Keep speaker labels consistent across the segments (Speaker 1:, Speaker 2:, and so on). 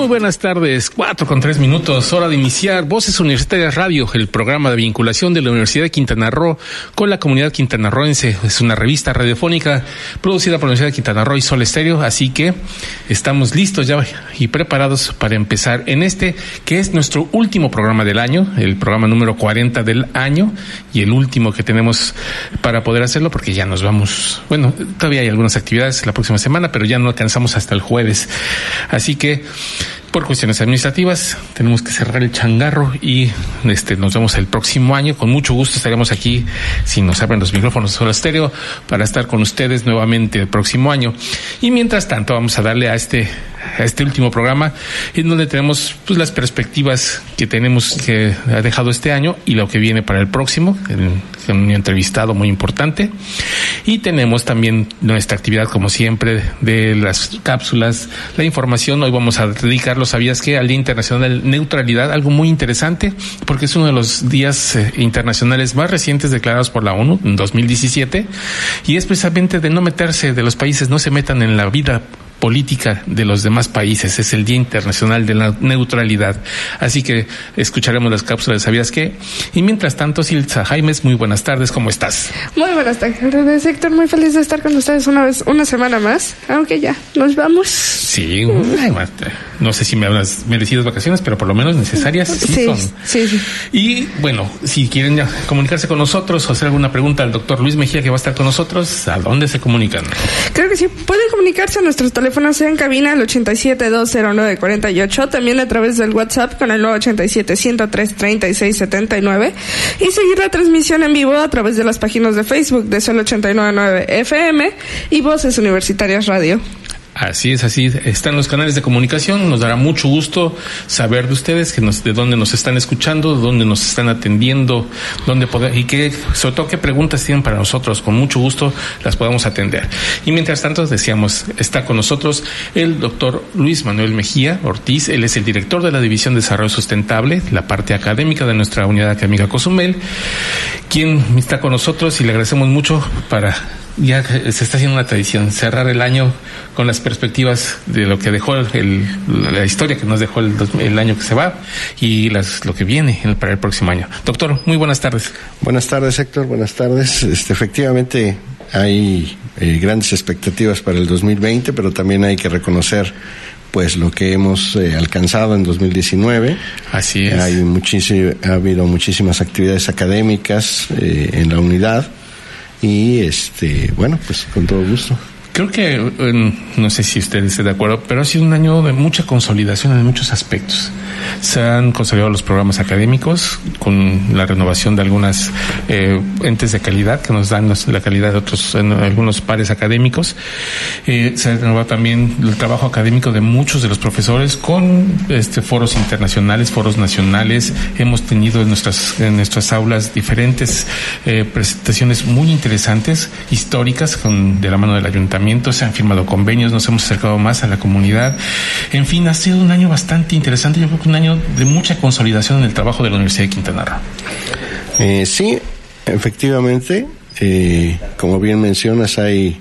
Speaker 1: Muy buenas tardes, cuatro con tres minutos, hora de iniciar Voces Universitarias Radio, el programa de vinculación de la Universidad de Quintana Roo con la comunidad quintanarroense. Es una revista radiofónica producida por la Universidad de Quintana Roo y Sol Estéreo, así que estamos listos ya y preparados para empezar en este, que es nuestro último programa del año, el programa número 40 del año y el último que tenemos para poder hacerlo porque ya nos vamos, bueno, todavía hay algunas actividades la próxima semana, pero ya no alcanzamos hasta el jueves. Así que por cuestiones administrativas tenemos que cerrar el changarro y este nos vemos el próximo año. Con mucho gusto estaremos aquí si nos abren los micrófonos solo estéreo para estar con ustedes nuevamente el próximo año. Y mientras tanto vamos a darle a este a este último programa en donde tenemos pues, las perspectivas que tenemos que ha dejado este año y lo que viene para el próximo, en, en un entrevistado muy importante. Y tenemos también nuestra actividad, como siempre, de las cápsulas, la información. Hoy vamos a dedicarlo, ¿sabías que? Al Día Internacional de Neutralidad, algo muy interesante, porque es uno de los días eh, internacionales más recientes declarados por la ONU en 2017, y es precisamente de no meterse, de los países no se metan en la vida política de los demás países. Es el Día Internacional de la Neutralidad. Así que escucharemos las cápsulas de ¿Sabías qué? Y mientras tanto, Silsa Jaimes, muy buenas tardes, ¿cómo estás?
Speaker 2: Muy buenas tardes, Héctor. Muy feliz de estar con ustedes una vez, una semana más. Aunque ya, nos vamos.
Speaker 1: Sí, no sé si me hablas merecidas vacaciones, pero por lo menos necesarias sí,
Speaker 2: Sí,
Speaker 1: son.
Speaker 2: sí, sí.
Speaker 1: Y bueno, si quieren ya comunicarse con nosotros o hacer alguna pregunta al doctor Luis Mejía que va a estar con nosotros, ¿a dónde se comunican?
Speaker 2: Creo que sí. Pueden comunicarse a nuestros teléfonos en cabina al 87-209-48, también a través del WhatsApp con el 987-103-3679 y seguir la transmisión en vivo a través de las páginas de Facebook de Sol 899 FM y Voces Universitarias Radio.
Speaker 1: Así es, así están los canales de comunicación. Nos dará mucho gusto saber de ustedes, que nos, de dónde nos están escuchando, de dónde nos están atendiendo, dónde poder, y qué, sobre todo qué preguntas tienen para nosotros. Con mucho gusto las podemos atender. Y mientras tanto, decíamos, está con nosotros el doctor Luis Manuel Mejía Ortiz. Él es el director de la División de Desarrollo Sustentable, la parte académica de nuestra unidad académica Cozumel, quien está con nosotros y le agradecemos mucho para ya se está haciendo una tradición, cerrar el año con las perspectivas de lo que dejó el, la historia que nos dejó el, el, año que se va y las, lo que viene para el próximo año. Doctor, muy buenas tardes.
Speaker 3: Buenas tardes, Héctor. Buenas tardes. Este, efectivamente, hay eh, grandes expectativas para el 2020, pero también hay que reconocer pues lo que hemos eh, alcanzado en 2019.
Speaker 1: Así es.
Speaker 3: Hay muchísimo, ha habido muchísimas actividades académicas eh, en la unidad y este bueno pues con todo gusto.
Speaker 1: Creo que eh, no sé si usted esté de acuerdo pero ha sido un año de mucha consolidación en muchos aspectos se han consolidado los programas académicos con la renovación de algunas eh, entes de calidad que nos dan la calidad de otros en algunos pares académicos. Eh, se ha renovado también el trabajo académico de muchos de los profesores con este foros internacionales foros nacionales. Hemos tenido en nuestras en nuestras aulas diferentes eh, presentaciones muy interesantes históricas con de la mano del ayuntamiento. Se han firmado convenios nos hemos acercado más a la comunidad. En fin ha sido un año bastante interesante. Yo creo que un año de mucha consolidación en el trabajo de la Universidad de Quintana Roo.
Speaker 3: Eh, sí, efectivamente, eh, como bien mencionas, hay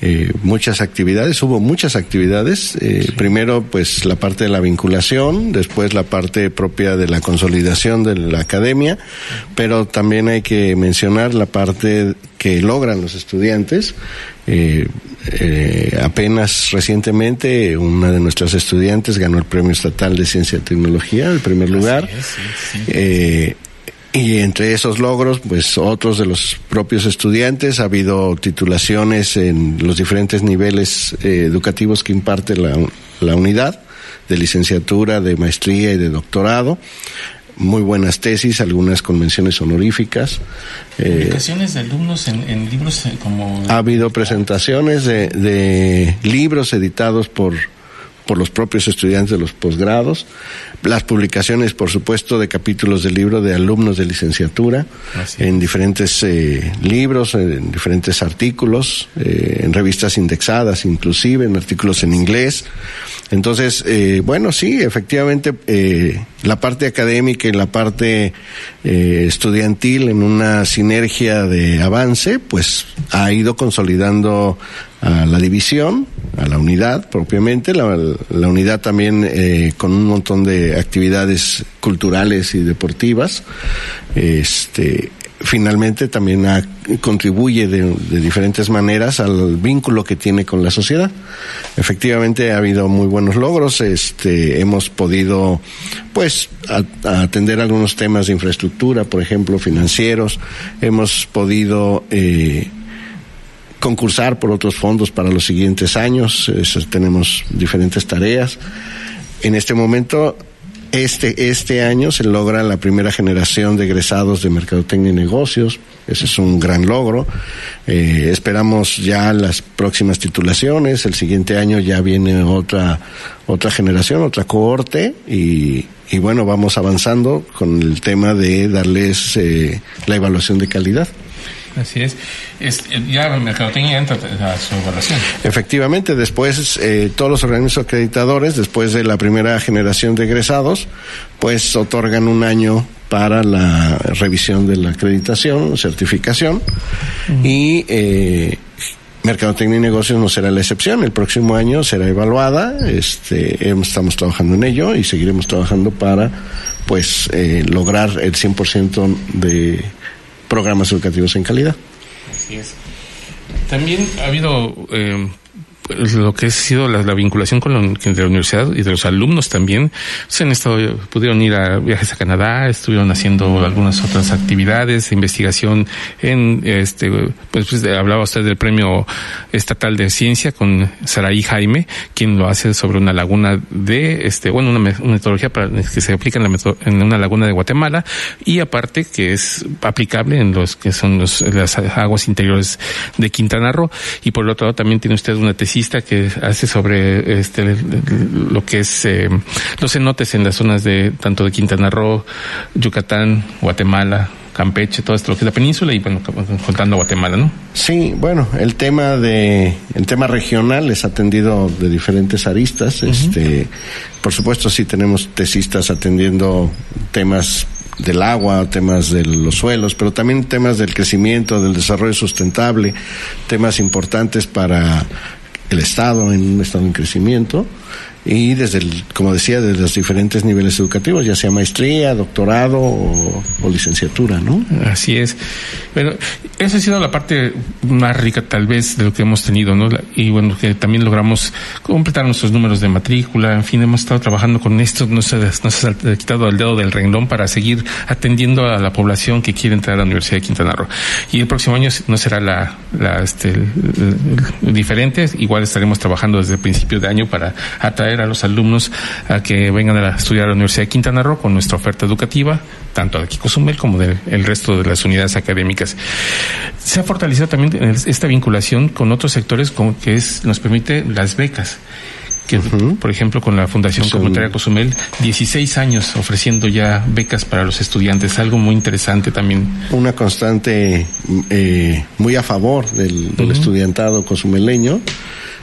Speaker 3: eh, muchas actividades, hubo muchas actividades. Eh, sí. Primero, pues la parte de la vinculación, después la parte propia de la consolidación de la academia, pero también hay que mencionar la parte que logran los estudiantes. Eh, eh, apenas recientemente una de nuestras estudiantes ganó el Premio Estatal de Ciencia y Tecnología, el primer lugar.
Speaker 1: Es, sí, sí.
Speaker 3: Eh, y entre esos logros, pues otros de los propios estudiantes, ha habido titulaciones en los diferentes niveles eh, educativos que imparte la, la unidad, de licenciatura, de maestría y de doctorado muy buenas tesis, algunas convenciones honoríficas.
Speaker 1: ¿Publicaciones eh, de alumnos en, en, libros como...?
Speaker 3: Ha habido presentaciones de, de libros editados por, por los propios estudiantes de los posgrados, las publicaciones, por supuesto, de capítulos del libro de alumnos de licenciatura, en diferentes eh, libros, en diferentes artículos, eh, en revistas indexadas, inclusive en artículos en inglés. Entonces, eh, bueno, sí, efectivamente, la parte académica y la parte estudiantil en una sinergia de avance, pues ha ido consolidando a la división, a la unidad propiamente, la, unidad también eh, con un montón de actividades culturales y deportivas. Este, finalmente también contribuye de, diferentes maneras al vínculo que tiene con la sociedad. Efectivamente ha habido muy buenos logros, este, hemos podido pues atender algunos temas de infraestructura, por ejemplo, financieros, hemos podido eh, concursar por otros fondos para los siguientes años. tenemos diferentes tareas. En este momento, este, este año se logra la primera generación de egresados de Mercadotecnia y Negocios. Ese es un gran logro. Eh, esperamos ya las próximas titulaciones. El siguiente año ya viene otra, otra generación, otra cohorte y, y bueno, vamos avanzando con el tema de darles eh, la evaluación de calidad.
Speaker 1: Así es. es ya el mercadotecnia entra a su evaluación.
Speaker 3: Efectivamente, después eh, todos los organismos acreditadores, después de la primera generación de egresados, pues otorgan un año para la revisión de la acreditación, certificación, y eh, Mercadotecnia y Negocios no será la excepción. El próximo año será evaluada. Este, estamos trabajando en ello y seguiremos trabajando para, pues, eh, lograr el 100% de programas educativos en calidad.
Speaker 1: Así es. También ha habido eh, lo que ha sido la, vinculación con la, de la universidad y de los alumnos también. Se han estado, pudieron ir a viajes a Canadá, estuvieron haciendo algunas otras actividades, investigación en, este, pues, pues hablaba usted del premio estatal de ciencia con Saraí Jaime, quien lo hace sobre una laguna de, este, bueno, una, metodología para, que se aplica en, la, en una laguna de Guatemala y aparte que es aplicable en los que son los, las aguas interiores de Quintana Roo. Y por el otro lado también tiene usted una tesis que hace sobre este lo que es eh, los cenotes en las zonas de tanto de Quintana Roo, Yucatán, Guatemala, Campeche, todo esto lo que es la península y bueno, contando Guatemala, ¿no?
Speaker 3: Sí, bueno, el tema de el tema regional es atendido de diferentes aristas, este por supuesto sí tenemos tesistas atendiendo temas del agua, temas de los suelos, pero también temas del crecimiento, del desarrollo sustentable, temas importantes para el Estado en un Estado en crecimiento y desde, el, como decía, desde los diferentes niveles educativos, ya sea maestría, doctorado o, licenciatura, ¿no?
Speaker 1: Así es. Bueno, esa ha sido la parte más rica tal vez de lo que hemos tenido, ¿no? Y bueno, que también logramos completar nuestros números de matrícula, en fin, hemos estado trabajando con esto, no se, nos ha quitado el dedo del renglón para seguir atendiendo a la población que quiere entrar a la Universidad de Quintana Roo. Y el próximo año no será la, la este, diferente, igual estaremos trabajando desde el principio de año para atraer a los alumnos a que vengan a estudiar a la Universidad de Quintana Roo con nuestra oferta educativa, tanto de aquí Cozumel como del resto de las unidades académicas. Se ha fortalecido también esta vinculación con otros sectores como que es, nos permite las becas. Que, por ejemplo, con la Fundación Comunitaria Cozumel, 16 años ofreciendo ya becas para los estudiantes, algo muy interesante también.
Speaker 3: Una constante eh, muy a favor del, estudiantado cozumeleño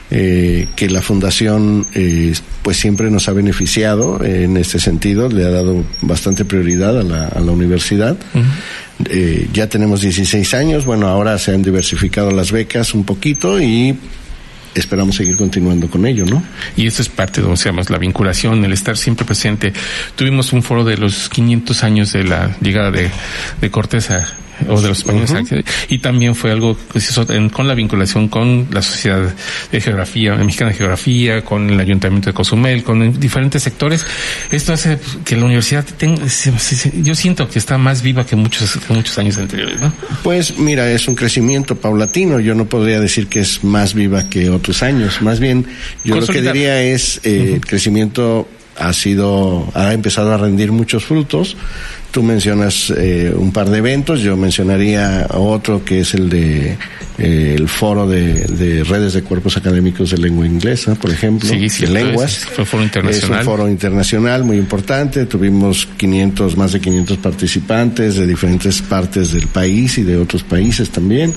Speaker 3: eh, que la fundación eh, pues siempre nos ha beneficiado en este sentido, le ha dado bastante prioridad a la, a la universidad. eh, ya tenemos 16 años, bueno, ahora se han diversificado las becas un poquito y esperamos seguir continuando con ello, ¿no?
Speaker 1: Y eso es parte de, o la vinculación, el estar siempre presente. Tuvimos un foro de los 500 años de la llegada de, de Cortés a, o de los españoles. Y también fue algo que se hizo con la vinculación con la Sociedad de Geografía, Mexicana de Geografía, con el Ayuntamiento de Cozumel, con diferentes sectores. Esto hace que la universidad tenga, yo siento que está más viva que muchos, muchos años anteriores, ¿no?
Speaker 3: Pues mira, es un crecimiento paulatino. Yo no podría decir que es más viva que otros años. Más bien, yo lo que diría es eh, crecimiento ha sido, ha empezado a rendir muchos frutos. Tú mencionas eh, un par de eventos, yo mencionaría otro que es el de eh, el foro de, de, redes de cuerpos académicos de lengua inglesa, por ejemplo,
Speaker 1: sí, sí,
Speaker 3: de lenguas.
Speaker 1: Es, fue foro internacional.
Speaker 3: Es un foro internacional muy importante. Tuvimos 500, más de 500 participantes de diferentes partes del país y de otros países también.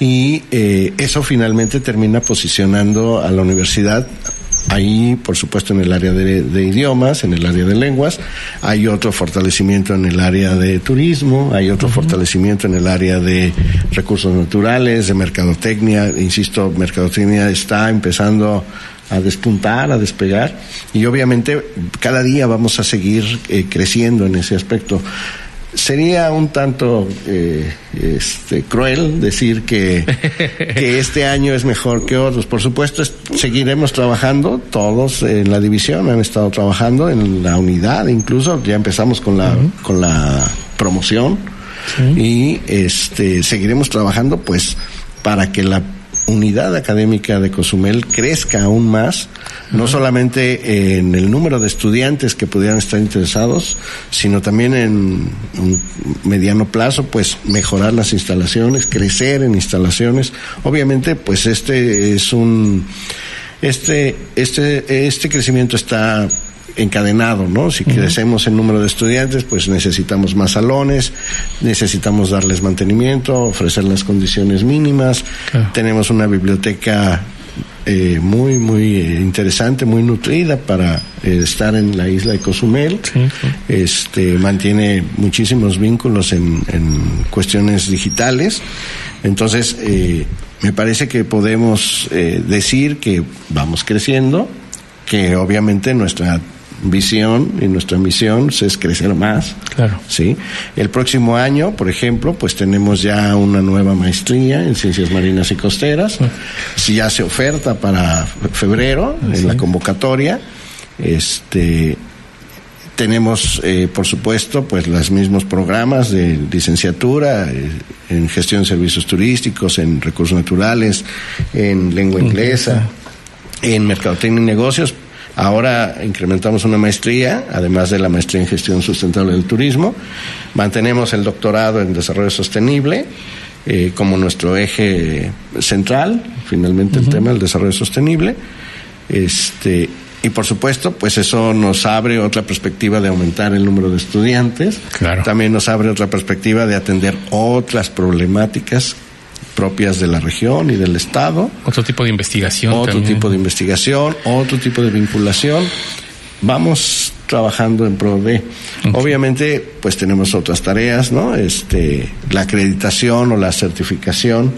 Speaker 3: Y eh, eso finalmente termina posicionando a la universidad Ahí, por supuesto, en el área de, de, idiomas, en el área de lenguas, hay otro fortalecimiento en el área de turismo, hay otro uh -huh. fortalecimiento en el área de recursos naturales, de mercadotecnia. Insisto, mercadotecnia está empezando a despuntar, a despegar, y obviamente cada día vamos a seguir eh, creciendo en ese aspecto sería un tanto eh, este, cruel decir que, que, este año es mejor que otros. Por supuesto, es, seguiremos trabajando, todos en la división han estado trabajando, en la unidad incluso, ya empezamos con la, uh -huh. con la promoción sí. y este, seguiremos trabajando pues para que la unidad académica de Cozumel crezca aún más, no solamente en el número de estudiantes que pudieran estar interesados, sino también en un mediano plazo, pues mejorar las instalaciones, crecer en instalaciones. Obviamente, pues este es un este este este crecimiento está encadenado, ¿no? Si uh -huh. crecemos en número de estudiantes, pues necesitamos más salones, necesitamos darles mantenimiento, ofrecer las condiciones mínimas. Claro. Tenemos una biblioteca eh, muy, muy eh, interesante, muy nutrida para eh, estar en la isla de Cozumel.
Speaker 1: Sí, sí.
Speaker 3: Este, mantiene muchísimos vínculos en, en cuestiones digitales. Entonces, eh, me parece que podemos eh, decir que vamos creciendo, que obviamente nuestra visión y nuestra misión es crecer más.
Speaker 1: Claro.
Speaker 3: Sí. El próximo año, por ejemplo, pues tenemos ya una nueva maestría en ciencias marinas y costeras. Sí. Ya se oferta para febrero sí. en la convocatoria. Este tenemos, eh, por supuesto, pues los mismos programas de licenciatura eh, en gestión de servicios turísticos, en recursos naturales, en lengua inglesa, en mercadotecnia y negocios, Ahora incrementamos una maestría, además de la maestría en gestión sustentable del turismo. Mantenemos el doctorado en desarrollo sostenible eh, como nuestro eje central, finalmente uh -huh. el tema del desarrollo sostenible. Este, y por supuesto, pues eso nos abre otra perspectiva de aumentar el número de estudiantes.
Speaker 1: Claro.
Speaker 3: También nos abre otra perspectiva de atender otras problemáticas propias de la región y del Estado.
Speaker 1: Otro tipo de investigación.
Speaker 3: Otro
Speaker 1: también.
Speaker 3: tipo de investigación, otro tipo de vinculación. Vamos trabajando en pro de. Okay. Obviamente, pues tenemos otras tareas, ¿no? Este, la acreditación o la certificación.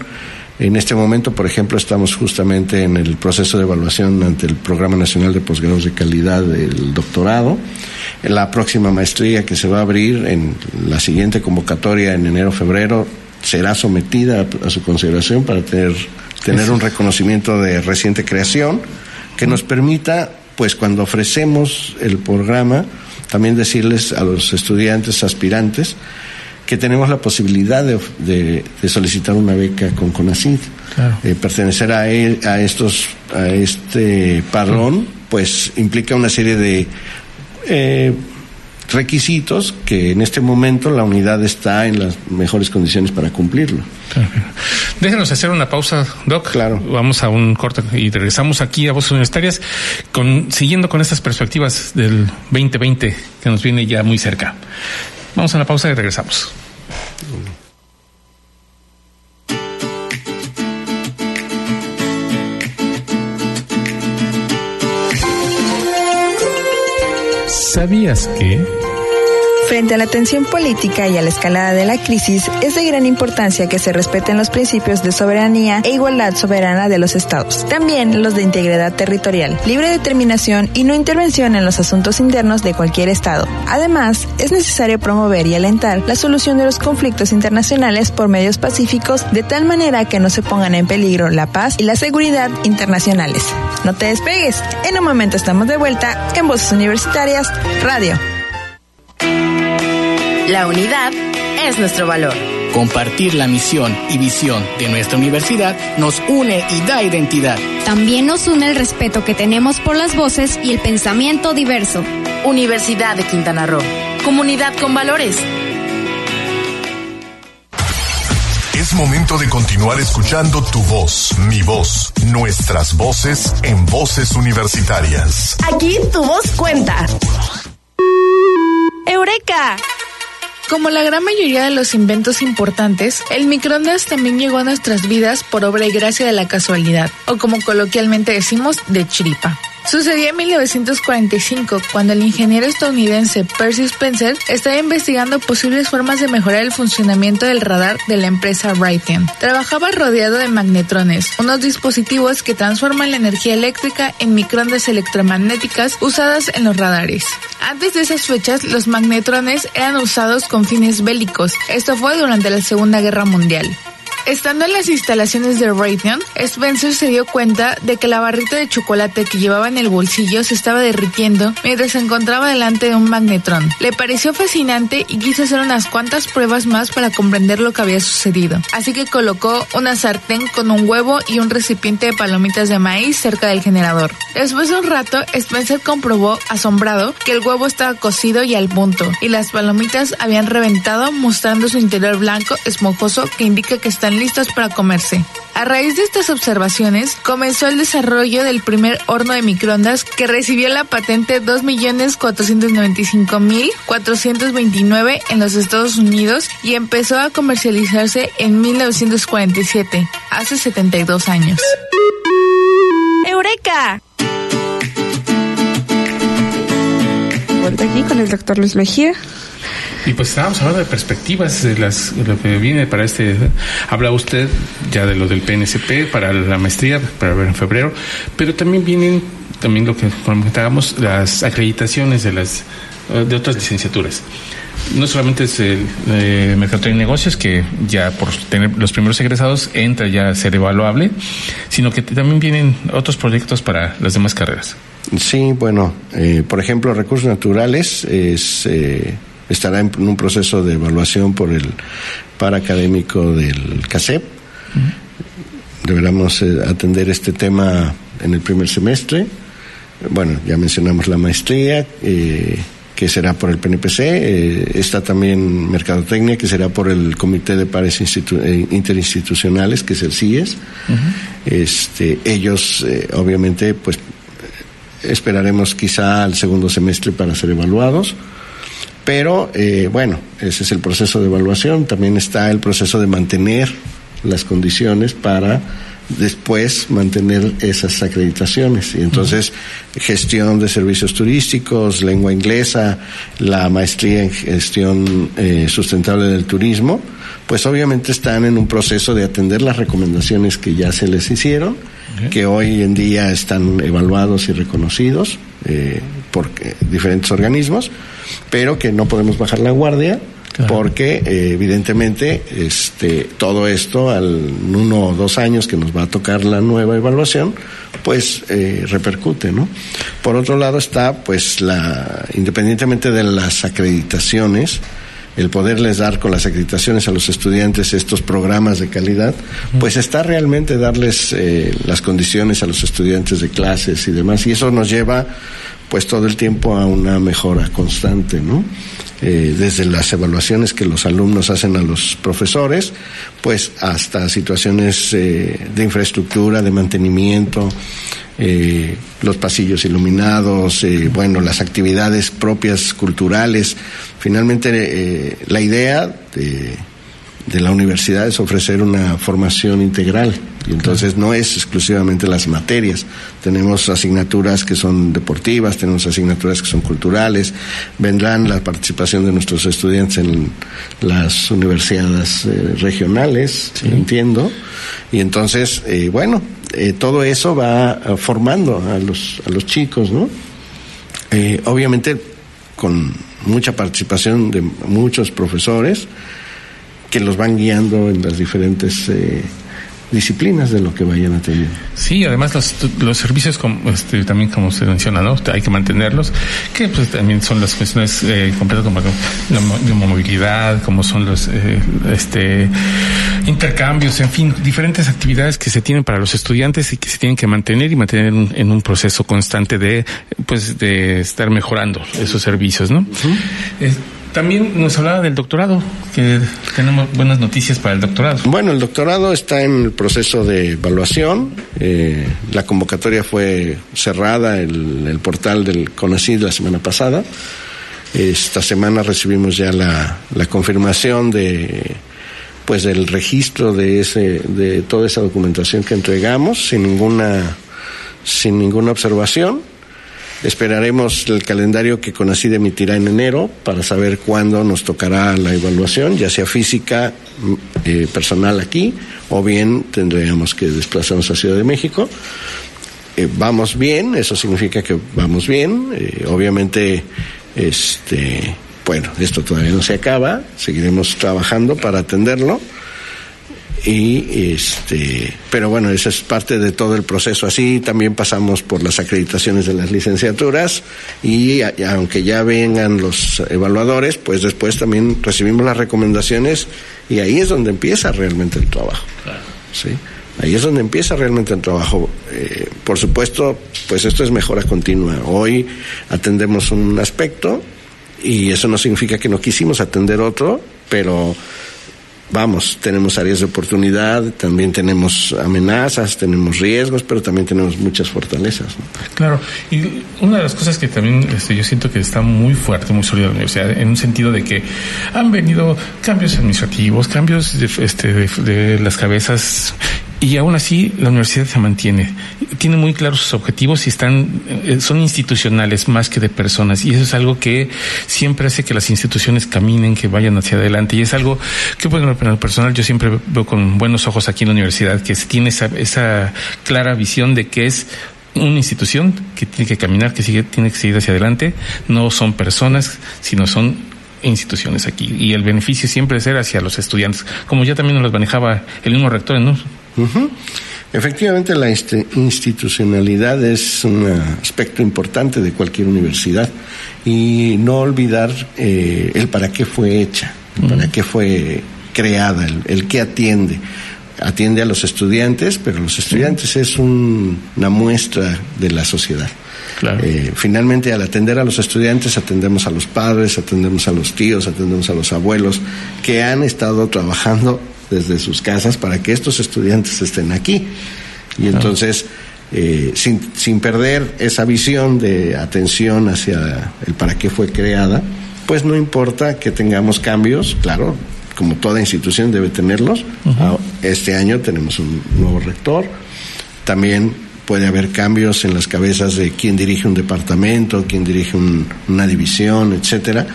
Speaker 3: En este momento, por ejemplo, estamos justamente en el proceso de evaluación ante el Programa Nacional de Posgrados de Calidad del Doctorado. En la próxima maestría que se va a abrir en la siguiente convocatoria en enero-febrero será sometida a, a, su consideración para tener, tener un reconocimiento de reciente creación que nos permita, pues cuando ofrecemos el programa, también decirles a los estudiantes aspirantes que tenemos la posibilidad de, de, de solicitar una beca con CONACYT.
Speaker 1: Claro.
Speaker 3: Eh, pertenecer a, él, a, estos, a este padrón, pues implica una serie de... Eh, requisitos que en este momento la unidad está en las mejores condiciones para cumplirlo.
Speaker 1: Déjenos hacer una pausa, Doc.
Speaker 3: Claro.
Speaker 1: Vamos a un corte y regresamos aquí a Voces Universitarias, con, siguiendo con estas perspectivas del 2020 que nos viene ya muy cerca. Vamos a la pausa y regresamos. ¿Sabías que?
Speaker 4: Frente a la tensión política y a la escalada de la crisis, es de gran importancia que se respeten los principios de soberanía e igualdad soberana de los estados. También los de integridad territorial, libre determinación y no intervención en los asuntos internos de cualquier estado. Además, es necesario promover y alentar la solución de los conflictos internacionales por medios pacíficos de tal manera que no se pongan en peligro la paz y la seguridad internacionales. No te despegues. En un momento estamos de vuelta en Voces Universitarias Radio.
Speaker 5: La unidad es nuestro valor.
Speaker 6: Compartir la misión y visión de nuestra universidad nos une y da identidad.
Speaker 7: También nos une el respeto que tenemos por las voces y el pensamiento diverso.
Speaker 8: Universidad de Quintana Roo. Comunidad con valores.
Speaker 9: Es momento de continuar escuchando tu voz, mi voz, nuestras voces en voces universitarias.
Speaker 5: Aquí tu voz cuenta.
Speaker 10: ¡Eureka! Como la gran mayoría de los inventos importantes, el microondas también llegó a nuestras vidas por obra y gracia de la casualidad, o como coloquialmente decimos, de chiripa. Sucedió en 1945, cuando el ingeniero estadounidense Percy Spencer estaba investigando posibles formas de mejorar el funcionamiento del radar de la empresa Raytheon. Trabajaba rodeado de magnetrones, unos dispositivos que transforman la energía eléctrica en microondas electromagnéticas usadas en los radares. Antes de esas fechas, los magnetrones eran usados con fines bélicos. Esto fue durante la Segunda Guerra Mundial. Estando en las instalaciones de Raytheon, Spencer se dio cuenta de que la barrita de chocolate que llevaba en el bolsillo se estaba derritiendo mientras se encontraba delante de un magnetrón. Le pareció fascinante y quiso hacer unas cuantas pruebas más para comprender lo que había sucedido. Así que colocó una sartén con un huevo y un recipiente de palomitas de maíz cerca del generador. Después de un rato, Spencer comprobó, asombrado, que el huevo estaba cocido y al punto, y las palomitas habían reventado mostrando su interior blanco esponjoso que indica que están listos para comerse. A raíz de estas observaciones, comenzó el desarrollo del primer horno de microondas que recibió la patente 2.495.429 en los Estados Unidos y empezó a comercializarse en 1947, hace 72 años.
Speaker 5: ¡Eureka!
Speaker 2: Vuelta aquí con el doctor Luis Mejía.
Speaker 1: Y pues estábamos hablando de perspectivas, de las, lo que viene para este. Habla usted ya de lo del PNCP para la maestría, para ver en febrero, pero también vienen, también lo que comentábamos, las acreditaciones de las de otras licenciaturas. No solamente es el eh, Mercado y Negocios, que ya por tener los primeros egresados entra ya a ser evaluable, sino que también vienen otros proyectos para las demás carreras.
Speaker 3: Sí, bueno, eh, por ejemplo, recursos naturales es. Eh, estará en un proceso de evaluación por el paracadémico del CACEP. Deberemos eh, atender este tema en el primer semestre. Bueno, ya mencionamos la maestría, eh, que será por el PNPC. Eh, está también Mercadotecnia, que será por el Comité de Pares Interinstitucionales, que es el CIES. este, ellos, obviamente, pues esperaremos quizá al segundo semestre para ser evaluados. Pero eh, bueno, ese es el proceso de evaluación. También está el proceso de mantener las condiciones para después mantener esas acreditaciones. Y entonces, gestión de servicios turísticos, lengua inglesa, la maestría en gestión eh, sustentable del turismo, pues obviamente están en un proceso de atender las recomendaciones que ya se les hicieron, que hoy en día están evaluados y reconocidos eh, por diferentes organismos pero que no podemos bajar la guardia porque eh, evidentemente este todo esto al uno o dos años que nos va a tocar la nueva evaluación pues eh, repercute no por otro lado está pues la independientemente de las acreditaciones el poderles dar con las acreditaciones a los estudiantes estos programas de calidad, pues está realmente darles eh, las condiciones a los estudiantes de clases y demás, y eso nos lleva pues todo el tiempo a una mejora constante, ¿no? Eh, desde las evaluaciones que los alumnos hacen a los profesores, pues hasta situaciones eh, de infraestructura, de mantenimiento, eh, los pasillos iluminados, bueno, las actividades propias culturales. Finalmente, la idea de de la universidad es ofrecer una formación integral. Y entonces no es exclusivamente las materias. Tenemos asignaturas que son deportivas, tenemos asignaturas que son culturales. Vendrán la participación de nuestros estudiantes en las universidades eh, regionales, entiendo. Y entonces, eh, bueno, eh, todo eso va formando a los, a los chicos, ¿no? obviamente con mucha participación de muchos profesores que los van guiando en las diferentes eh, disciplinas de lo que vayan a tener.
Speaker 1: Sí, además los, los servicios como, este, también como se menciona, ¿no? Hay que mantenerlos, que pues también son las cuestiones eh, completas como la, movilidad, como son los eh, este intercambios, en fin, diferentes actividades que se tienen para los estudiantes y que se tienen que mantener y mantener en, un proceso constante de pues de estar mejorando esos servicios, ¿no? También nos hablaba del doctorado, que tenemos buenas noticias para el doctorado.
Speaker 3: Bueno, el doctorado está en el proceso de evaluación. Eh, la convocatoria fue cerrada, el, el portal del CONACYT la semana pasada. Esta semana recibimos ya la, la confirmación de pues del registro de ese de toda esa documentación que entregamos sin ninguna sin ninguna observación Esperaremos el calendario que CONACID emitirá en enero para saber cuándo nos tocará la evaluación, ya sea física, mm, eh, personal aquí, o bien tendríamos que desplazarnos a Ciudad de México. Eh, vamos bien, eso significa que vamos bien. Eh, obviamente, este, bueno, esto todavía no se acaba, seguiremos trabajando para atenderlo y este pero bueno esa es parte de todo el proceso. Así también pasamos por las acreditaciones de las licenciaturas y, aunque ya vengan los evaluadores pues después también recibimos las recomendaciones y ahí es donde empieza realmente el trabajo. Sí ahí es donde empieza realmente el trabajo. Eh, por supuesto pues esto es mejora continua. Hoy atendemos un aspecto y eso no significa que no quisimos atender otro pero vamos, tenemos áreas de oportunidad, también tenemos amenazas, tenemos riesgos, pero también tenemos muchas fortalezas.
Speaker 1: Claro, y una de las cosas que también este, yo siento que está muy fuerte, muy sólida la universidad, en un sentido de que han venido cambios administrativos, cambios de, este, de las cabezas y aún así la universidad se mantiene. Tiene muy claros sus objetivos y están, eh, son institucionales más que de personas. Y eso es algo que siempre hace que las instituciones caminen, que vayan hacia adelante. Y es algo que, bueno, en el personal yo siempre veo con buenos ojos aquí en la universidad, que tiene esa, esa clara visión de que es una institución que tiene que caminar, que sigue, tiene que seguir hacia adelante. No son personas, sino son instituciones aquí. Y el beneficio siempre es ser hacia los estudiantes, como ya también nos los manejaba el mismo rector, ¿no?
Speaker 3: Efectivamente, la institucionalidad es un aspecto importante de cualquier universidad y no olvidar eh, el para qué fue hecha, para qué fue creada, el, el qué atiende. Atiende a los estudiantes, pero los estudiantes es una muestra de la sociedad. Eh, finalmente, al atender a los estudiantes, atendemos a los padres, atendemos a los tíos, atendemos a los abuelos que han estado trabajando desde sus casas para que estos estudiantes estén aquí. Y entonces, eh, sin, sin perder esa visión de atención hacia el para qué fue creada, pues no importa que tengamos cambios, claro, como toda institución debe tenerlos. Ah, este año tenemos un nuevo rector, también puede haber cambios en las cabezas de quién dirige un departamento, quién dirige una división, etcétera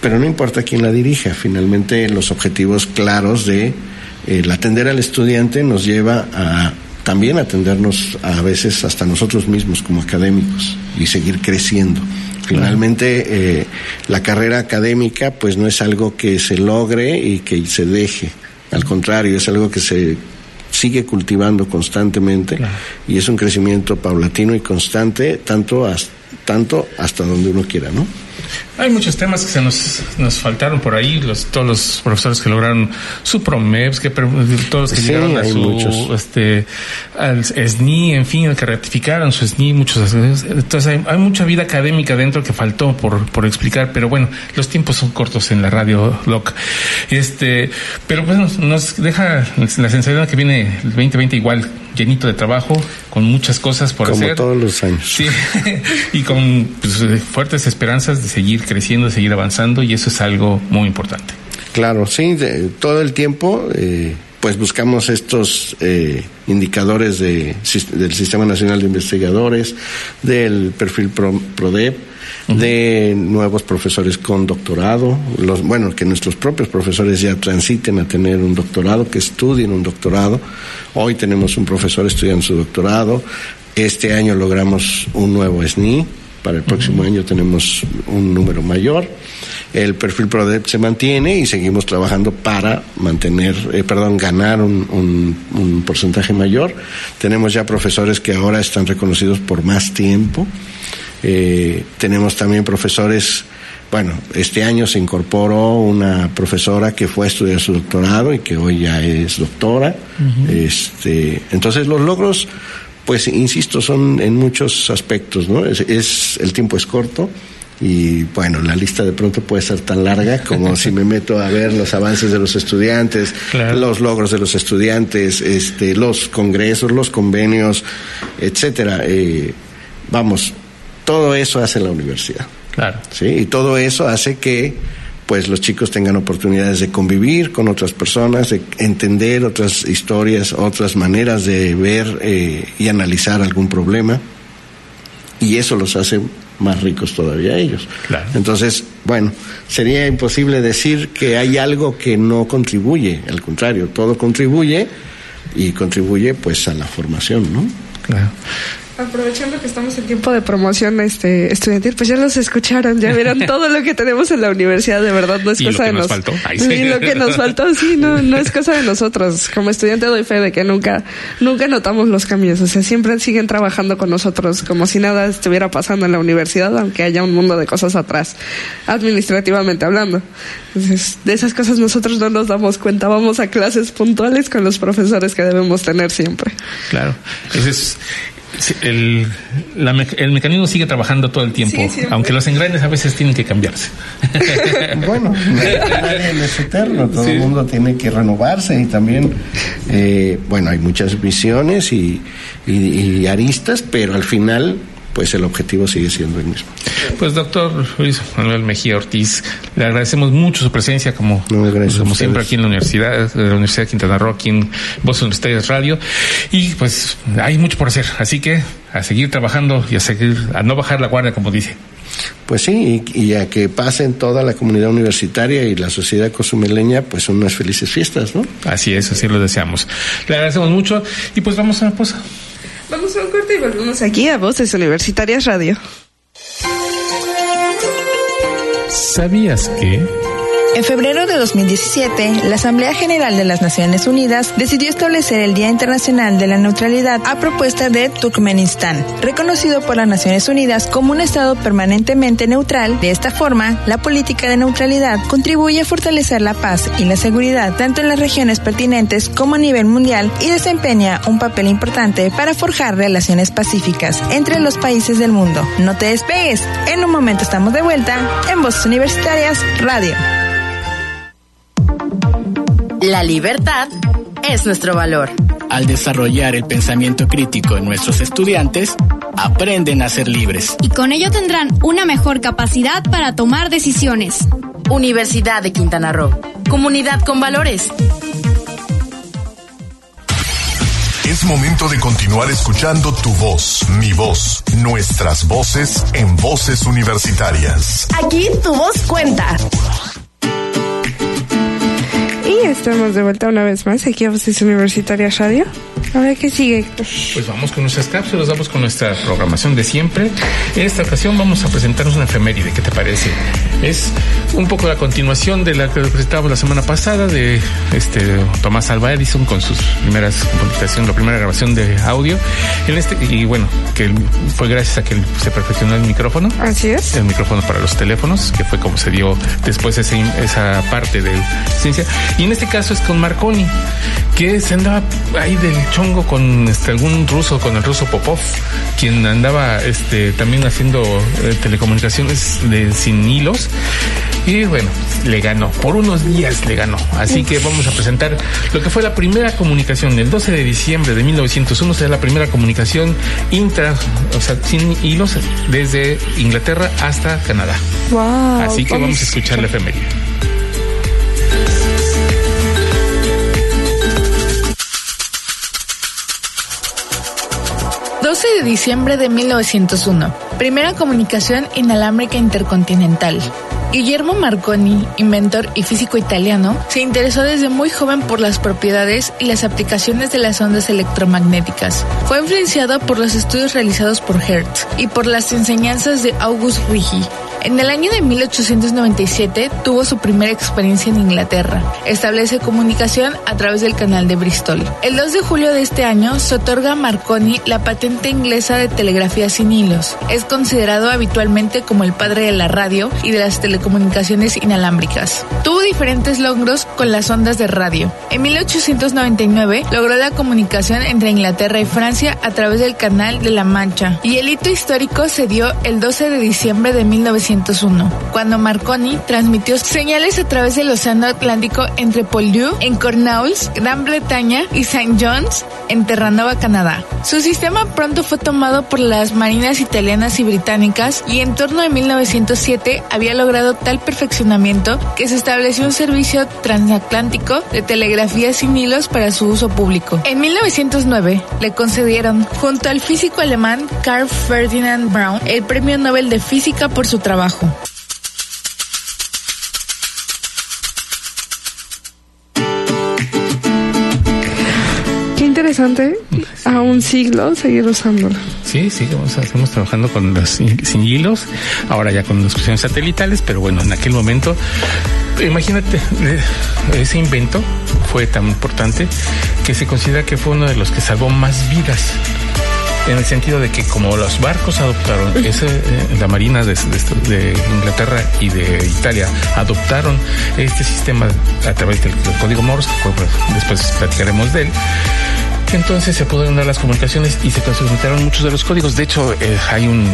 Speaker 3: pero no importa quién la dirija, finalmente los objetivos claros de el atender al estudiante nos lleva a también atendernos a veces hasta nosotros mismos como académicos y seguir creciendo. Finalmente, eh, la carrera académica pues no es algo que se logre y que se deje, al contrario, es algo que se sigue cultivando constantemente y es un crecimiento paulatino y constante, tanto hasta, tanto hasta donde uno quiera, ¿no?
Speaker 1: Hay muchos temas que se nos, nos faltaron por ahí, los, todos los profesores que lograron su PROMEPS, que todos los que llegaron a su este al SNI, en fin, que ratificaron su SNI, muchos entonces hay, hay, mucha vida académica dentro que faltó por, por explicar, pero bueno, los tiempos son cortos en la radio LOC. Este, pero bueno, nos deja la sensación que viene el 2020 igual llenito de trabajo, con muchas cosas por
Speaker 3: hacer.
Speaker 1: Como
Speaker 3: todos los años.
Speaker 1: Sí, y con pues, fuertes esperanzas de seguir creciendo, de seguir avanzando, y eso es algo muy importante.
Speaker 3: Claro, sí, todo el tiempo, eh, pues buscamos estos eh, indicadores de, del Sistema Nacional de Investigadores, del perfil PRODEP, de nuevos profesores con doctorado, los, bueno, que nuestros propios profesores ya transiten a tener un doctorado, que estudien un doctorado. Hoy tenemos un profesor estudiando su doctorado. Este año logramos un nuevo SNI. Para el próximo año tenemos un número mayor. el perfil PRODEP se mantiene y seguimos trabajando para mantener, eh, perdón, ganar un, un, porcentaje mayor. Tenemos ya profesores que ahora están reconocidos por más tiempo. Eh, tenemos también profesores bueno, este año se incorporó una profesora que fue a estudiar su doctorado y que hoy ya es doctora. este, entonces los logros, pues insisto, son en muchos aspectos, ¿no? Es, el tiempo es corto y bueno, la lista de pronto puede ser tan larga como si me meto a ver los avances de los estudiantes, los logros de los estudiantes, este, los congresos, los convenios, etcétera. Eh, vamos, todo eso hace la universidad.
Speaker 1: Claro.
Speaker 3: ¿sí? Y todo eso hace que pues los chicos tengan oportunidades de convivir con otras personas, de entender otras historias, otras maneras de ver eh, y analizar algún problema. Y eso los hace más ricos todavía ellos.
Speaker 1: Claro.
Speaker 3: Entonces, bueno, sería imposible decir que hay algo que no contribuye, al contrario, todo contribuye y contribuye pues a la formación, ¿no?
Speaker 1: Claro.
Speaker 2: Aprovechando que estamos en tiempo de promoción este estudiantil, pues ya los escucharon, ya vieron todo lo que tenemos en la universidad, de verdad, no es cosa de
Speaker 1: nos
Speaker 2: faltó.
Speaker 1: sí.
Speaker 2: lo que nos faltó, sí, no, no es cosa de nosotros. Como estudiante doy fe de que nunca, nunca notamos los cambios, o sea, siempre siguen trabajando con nosotros como si nada estuviera pasando en la universidad, aunque haya un mundo de cosas atrás, administrativamente hablando. Entonces, de esas cosas nosotros no nos damos cuenta, vamos a clases puntuales con los profesores que debemos tener siempre.
Speaker 1: Claro, ese es el, el mecanismo sigue trabajando todo el tiempo, aunque los engranes a veces tienen que cambiarse.
Speaker 3: bueno, nadie es eterno, todo el mundo tiene que renovarse y también, eh, bueno, hay muchas visiones y, y aristas, pero al final pues el objetivo sigue siendo el mismo.
Speaker 1: Pues doctor Luis Manuel Mejía Ortiz, le agradecemos mucho su presencia como, como siempre aquí en la Universidad, la Universidad de Quintana Roo, aquí en Voz Universitarias Radio. Y pues hay mucho por hacer, así que a seguir trabajando y a seguir, a no bajar la guardia, como dice.
Speaker 3: Pues sí, y, a que pasen toda la comunidad universitaria y la sociedad cozumeleña, pues unas felices fiestas, ¿no?
Speaker 1: Así es, así lo deseamos. Le agradecemos mucho y pues vamos a la posa.
Speaker 2: Vamos a un corte y volvemos aquí a Voces Universitarias Radio.
Speaker 1: ¿Sabías que...
Speaker 4: En febrero de 2017, la Asamblea General de las Naciones Unidas decidió establecer el Día Internacional de la Neutralidad a propuesta de Turkmenistán, reconocido por las Naciones Unidas como un Estado permanentemente neutral. De esta forma, la política de neutralidad contribuye a fortalecer la paz y la seguridad tanto en las regiones pertinentes como a nivel mundial y desempeña un papel importante para forjar relaciones pacíficas entre los países del mundo. No te despegues, en un momento estamos de vuelta en Voces Universitarias Radio.
Speaker 8: La libertad es nuestro valor.
Speaker 6: Al desarrollar el pensamiento crítico en nuestros estudiantes, aprenden a ser libres.
Speaker 7: Y con ello tendrán una mejor capacidad para tomar decisiones.
Speaker 8: Universidad de Quintana Roo. Comunidad con valores.
Speaker 9: Es momento de continuar escuchando tu voz, mi voz, nuestras voces en voces universitarias.
Speaker 5: Aquí tu voz cuenta.
Speaker 2: Y estamos de vuelta una vez más aquí a Voces Universitarias Radio. A ver qué sigue.
Speaker 1: Pues vamos con nuestras cápsulas, vamos con nuestra programación de siempre. En esta ocasión vamos a presentarnos una efeméride, ¿qué te parece? Es un poco la continuación de la que presentábamos la semana pasada de este Tomás Alba Edison con sus primeras comunicaciones, la primera grabación de audio. En este, y bueno, que fue gracias a que se perfeccionó el micrófono.
Speaker 2: Así es.
Speaker 1: El micrófono para los teléfonos, que fue como se dio después ese, esa parte de ciencia. Y en este caso es con Marconi, que se andaba ahí del chongo con este, algún ruso, con el ruso Popov, quien andaba este, también haciendo eh, telecomunicaciones de, sin hilos. Y bueno, le ganó, por unos días le ganó. Así que vamos a presentar lo que fue la primera comunicación el 12 de diciembre de 1901, será la primera comunicación intra, o sea, sin hilos desde Inglaterra hasta Canadá.
Speaker 2: Wow,
Speaker 1: Así que vamos a escuchar la efeméride.
Speaker 10: Diciembre de 1901. Primera comunicación inalámbrica intercontinental. Guillermo Marconi, inventor y físico italiano, se interesó desde muy joven por las propiedades y las aplicaciones de las ondas electromagnéticas. Fue influenciado por los estudios realizados por Hertz y por las enseñanzas de August Rigi. En el año de 1897 tuvo su primera experiencia en Inglaterra. Establece comunicación a través del canal de Bristol. El 2 de julio de este año se otorga a Marconi la patente inglesa de telegrafía sin hilos. Es considerado habitualmente como el padre de la radio y de las telecomunicaciones inalámbricas. Tuvo diferentes logros con las ondas de radio. En 1899 logró la comunicación entre Inglaterra y Francia a través del Canal de la Mancha y el hito histórico se dio el 12 de diciembre de 1901, cuando Marconi transmitió señales a través del Océano Atlántico entre Poldhu en Cornwalls, Gran Bretaña y St. John's en Terranova, Canadá. Su sistema pronto fue tomado por las marinas italianas y británicas y en torno a 1907 había logrado tal perfeccionamiento que se estableció un servicio transatlántico de telegrafía sin hilos para su uso público. En 1909 le concedieron, junto al físico alemán Carl Ferdinand Braun, el Premio Nobel de Física por su trabajo.
Speaker 2: Qué interesante a un siglo seguir usándolo.
Speaker 1: Sí, sí, estamos trabajando con los sin, sin hilos, ahora ya con las cuestiones satelitales, pero bueno, en aquel momento, imagínate, eh, ese invento fue tan importante que se considera que fue uno de los que salvó más vidas. En el sentido de que como los barcos adoptaron, ese, eh, la marina de, de- de Inglaterra y de Italia adoptaron este sistema a través del, del código Morse, que fue, pues, después platicaremos de él, entonces se pudieron dar las comunicaciones y se consultaron muchos de los códigos. De hecho, eh, hay un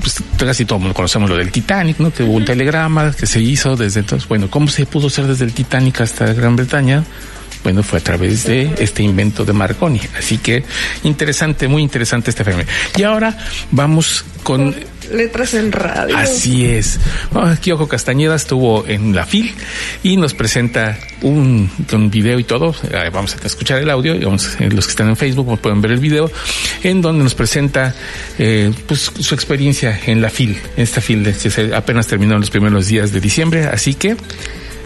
Speaker 1: pues, casi todo el mundo conocemos lo del Titanic, ¿no? Que hubo un telegrama que se hizo desde entonces. Bueno, ¿cómo se pudo hacer desde el Titanic hasta Gran Bretaña? Bueno, fue a través de este invento de Marconi. Así que interesante, muy interesante este fenómeno. Y ahora vamos con
Speaker 2: Letras en radio.
Speaker 1: Así es. Ah, Kyoko Castañeda estuvo en la FIL y nos presenta un, un video y todo. Vamos a escuchar el audio y vamos, eh, los que están en Facebook pueden ver el video en donde nos presenta eh, pues, su experiencia en la FIL. Esta FIL que se apenas terminó en los primeros días de diciembre. Así que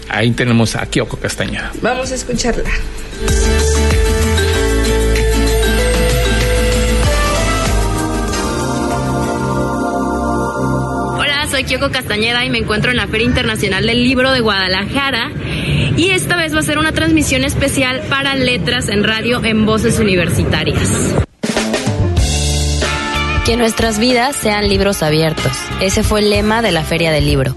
Speaker 1: ahí tenemos a Kyoko Castañeda.
Speaker 2: Vamos a escucharla.
Speaker 11: Hola, soy Kyoko Castañeda y me encuentro en la Feria Internacional del Libro de Guadalajara. Y esta vez va a ser una transmisión especial para letras en radio en voces universitarias.
Speaker 12: Que nuestras vidas sean libros abiertos. Ese fue el lema de la Feria del Libro.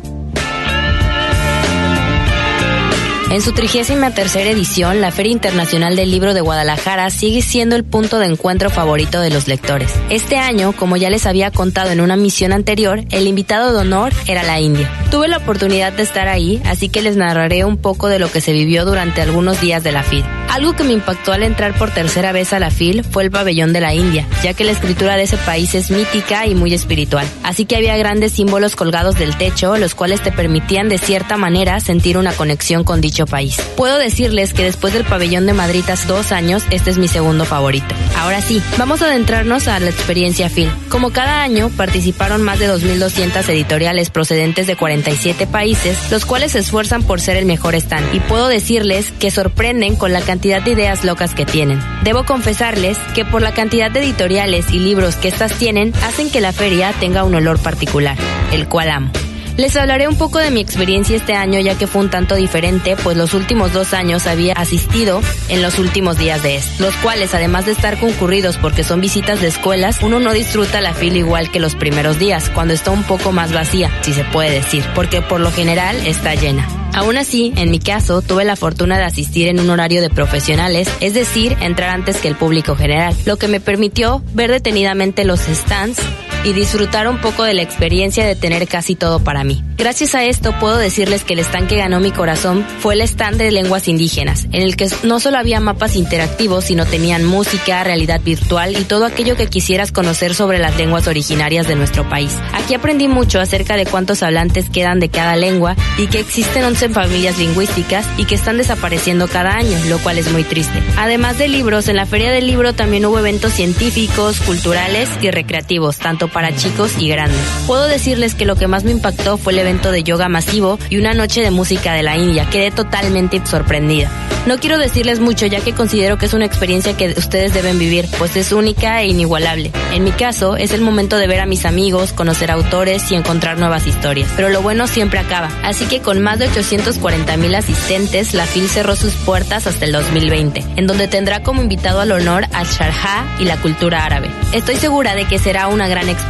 Speaker 12: En su trigésima tercera edición, la Feria Internacional del Libro de Guadalajara sigue siendo el punto de encuentro favorito de los lectores. Este año, como ya les había contado en una misión anterior, el invitado de honor era la India. Tuve la oportunidad de estar ahí, así que les narraré un poco de lo que se vivió durante algunos días de la FIL. Algo que me impactó al entrar por tercera vez a la FIL fue el pabellón de la India, ya que la escritura de ese país es mítica y muy espiritual. Así que había grandes símbolos colgados del techo, los cuales te permitían de cierta manera sentir una conexión con dicho país. Puedo decirles que después del pabellón de Madrid dos años, este es mi segundo favorito. Ahora sí, vamos a adentrarnos a la experiencia FIL. Como cada año, participaron más de 2.200 editoriales procedentes de 47 países, los cuales se esfuerzan por ser el mejor stand. Y puedo decirles que sorprenden con la cantidad de ideas locas que tienen. Debo confesarles que por la cantidad de editoriales y libros que estas tienen, hacen que la feria tenga un olor particular, el cual amo. Les hablaré un poco de mi experiencia este año ya que fue un tanto diferente, pues los últimos dos años había asistido en los últimos días de este, los cuales además de estar concurridos porque son visitas de escuelas, uno no disfruta la fila igual que los primeros días, cuando está un poco más vacía, si se puede decir, porque por lo general está llena. Aún así, en mi caso, tuve la fortuna de asistir en un horario de profesionales, es decir, entrar antes que el público general, lo que me permitió ver detenidamente los stands y disfrutar un poco de la experiencia de tener casi todo para mí. Gracias a esto puedo decirles que el stand que ganó mi corazón fue el stand de lenguas indígenas, en el que no solo había mapas interactivos, sino tenían música, realidad virtual y todo aquello que quisieras conocer sobre las lenguas originarias de nuestro país. Aquí aprendí mucho acerca de cuántos hablantes quedan de cada lengua y que existen 11 familias lingüísticas y que están desapareciendo cada año, lo cual es muy triste. Además de libros, en la Feria del Libro también hubo eventos científicos, culturales y recreativos, tanto para chicos y grandes. Puedo decirles que lo que más me impactó fue el evento de yoga masivo y una noche de música de la India. Quedé totalmente sorprendida. No quiero decirles mucho ya que considero que es una experiencia que ustedes deben vivir, pues es única e inigualable. En mi caso, es el momento de ver a mis amigos, conocer autores y encontrar nuevas historias. Pero lo bueno siempre acaba, así que con más de 840 mil asistentes, la FIL cerró sus puertas hasta el 2020, en donde tendrá como invitado al honor a Sharjah y la cultura árabe. Estoy segura de que será una gran experiencia.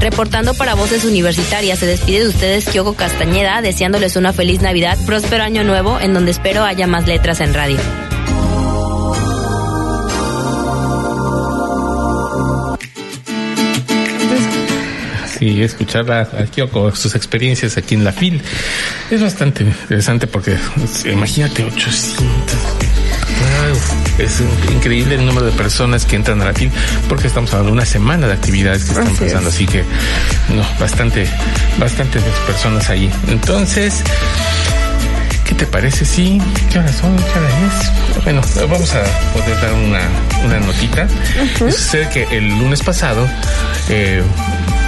Speaker 12: Reportando para Voces Universitarias, se despide de ustedes Kyoko Castañeda, deseándoles una feliz Navidad, próspero año nuevo, en donde espero haya más letras en radio.
Speaker 1: Sí, escuchar a, a sus experiencias aquí en la FIL, es bastante interesante porque imagínate 800 es increíble el número de personas que entran a la FIL porque estamos hablando de una semana de actividades que están pasando,
Speaker 2: es.
Speaker 1: así que no, bastante, bastantes personas ahí. Entonces, ¿qué te parece? Sí, ¿qué horas son? ¿Qué hora es? Bueno, vamos a poder dar una, una notita. Sucede que el lunes pasado eh,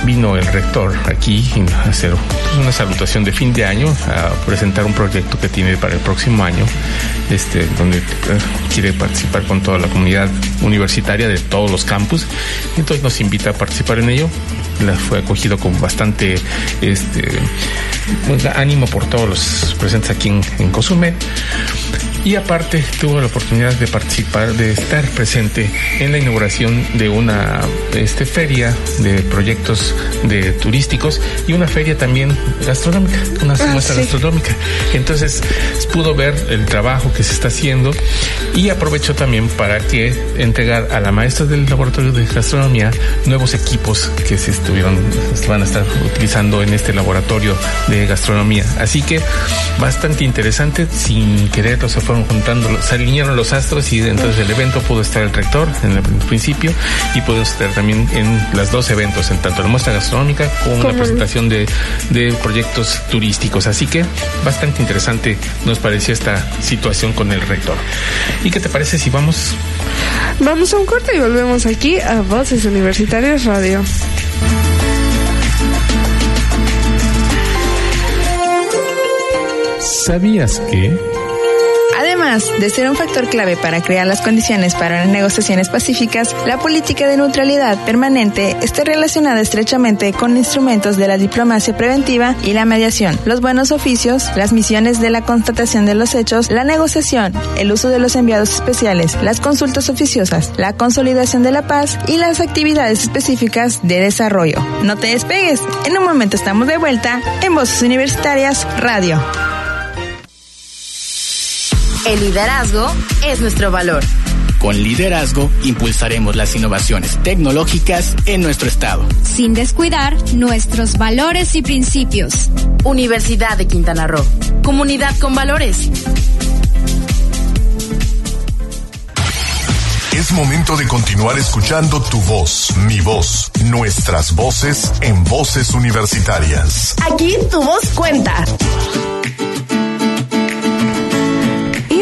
Speaker 1: vino el rector aquí a hacer pues, una salutación de fin de año, a presentar un proyecto que tiene para el próximo año, este, donde eh, quiere participar con toda la comunidad universitaria de todos los campus. Entonces nos invita a participar en ello. La fue acogido con bastante este, pues, ánimo por todos los presentes aquí en, en Cozumel. Y aparte tuvo la oportunidad de participar, de estar presente en la inauguración de una este, feria de proyectos de turísticos y una feria también gastronómica, una
Speaker 2: Ah,
Speaker 1: muestra
Speaker 2: sí.
Speaker 1: gastronómica. Entonces pudo ver el trabajo que se está haciendo y aprovechó también para que entregar a la maestra del laboratorio de gastronomía nuevos equipos que se estuvieron, van a estar utilizando en este laboratorio de gastronomía. Así que bastante interesante, sin quererlo se fueron juntando, se alinearon los astros y entonces el evento pudo estar el rector en el principio y pudo estar también en los dos eventos, en tanto la muestra gastronómica como la presentación de, de proyectos turísticos. Así que bastante interesante nos pareció esta situación con el rector. ¿Y qué te parece si vamos?
Speaker 2: Vamos a un corte y volvemos aquí a Voces Universitarias Radio.
Speaker 1: ¿Sabías que?
Speaker 4: Además de ser un factor clave para crear las condiciones para unas negociaciones pacíficas, la política de neutralidad permanente está relacionada estrechamente con instrumentos de la diplomacia preventiva y la mediación, los buenos oficios, las misiones de la constatación de los hechos, la negociación, el uso de los enviados especiales, las consultas oficiosas, la consolidación de la paz y las actividades específicas de desarrollo. No te despegues, en un momento estamos de vuelta en Voces Universitarias Radio.
Speaker 8: El liderazgo es nuestro valor.
Speaker 6: Con liderazgo impulsaremos las innovaciones tecnológicas en nuestro estado.
Speaker 7: Sin descuidar nuestros valores y principios.
Speaker 8: Universidad de Quintana Roo. Comunidad con valores.
Speaker 9: Es momento de continuar escuchando tu voz, mi voz, nuestras voces en voces universitarias.
Speaker 5: Aquí tu voz cuenta.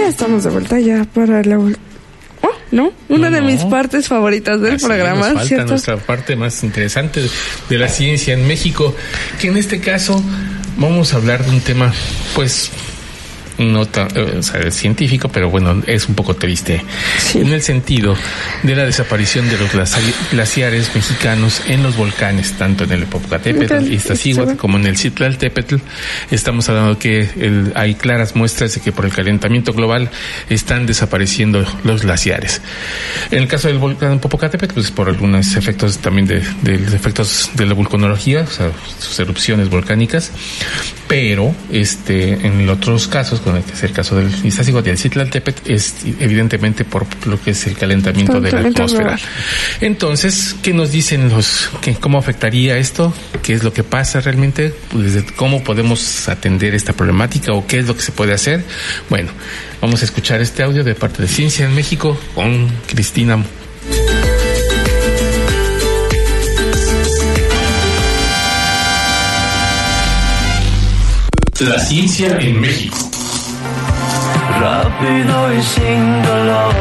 Speaker 2: Estamos de vuelta ya para la... Oh, ¿no? Una de
Speaker 1: No.
Speaker 2: mis partes favoritas del
Speaker 1: Así
Speaker 2: programa,
Speaker 1: nos falta
Speaker 2: ¿cierto?
Speaker 1: nuestra parte más interesante de la ciencia en México, que en este caso vamos a hablar de un tema, pues, no tan, eh, o sea, científico, pero bueno, es un poco triste, en el sentido de la desaparición de los glaci- glaciares mexicanos en los volcanes, tanto en el Popocatépetl, Iztaccíhuatl, como en el Citlaltépetl. Estamos hablando que el- hay claras muestras de que por el calentamiento global están desapareciendo los glaciares. En el caso del volcán Popocatépetl, pues por algunos efectos también de, de los efectos de la vulcanología, o sea, sus erupciones volcánicas, pero este en otros casos, con el que es el caso del Iztaccíhuatl y el Citlaltépetl, es evidentemente por lo que es el calentamiento de la atmósfera. Entonces, ¿qué nos dicen los, que, cómo afectaría esto? ¿Qué es lo que pasa realmente? Pues, ¿Cómo podemos atender esta problemática o qué es lo que se puede hacer? Bueno, vamos a escuchar este audio de parte de Ciencia en México con Cristina. La ciencia en México.
Speaker 13: Rápido y sin dolor,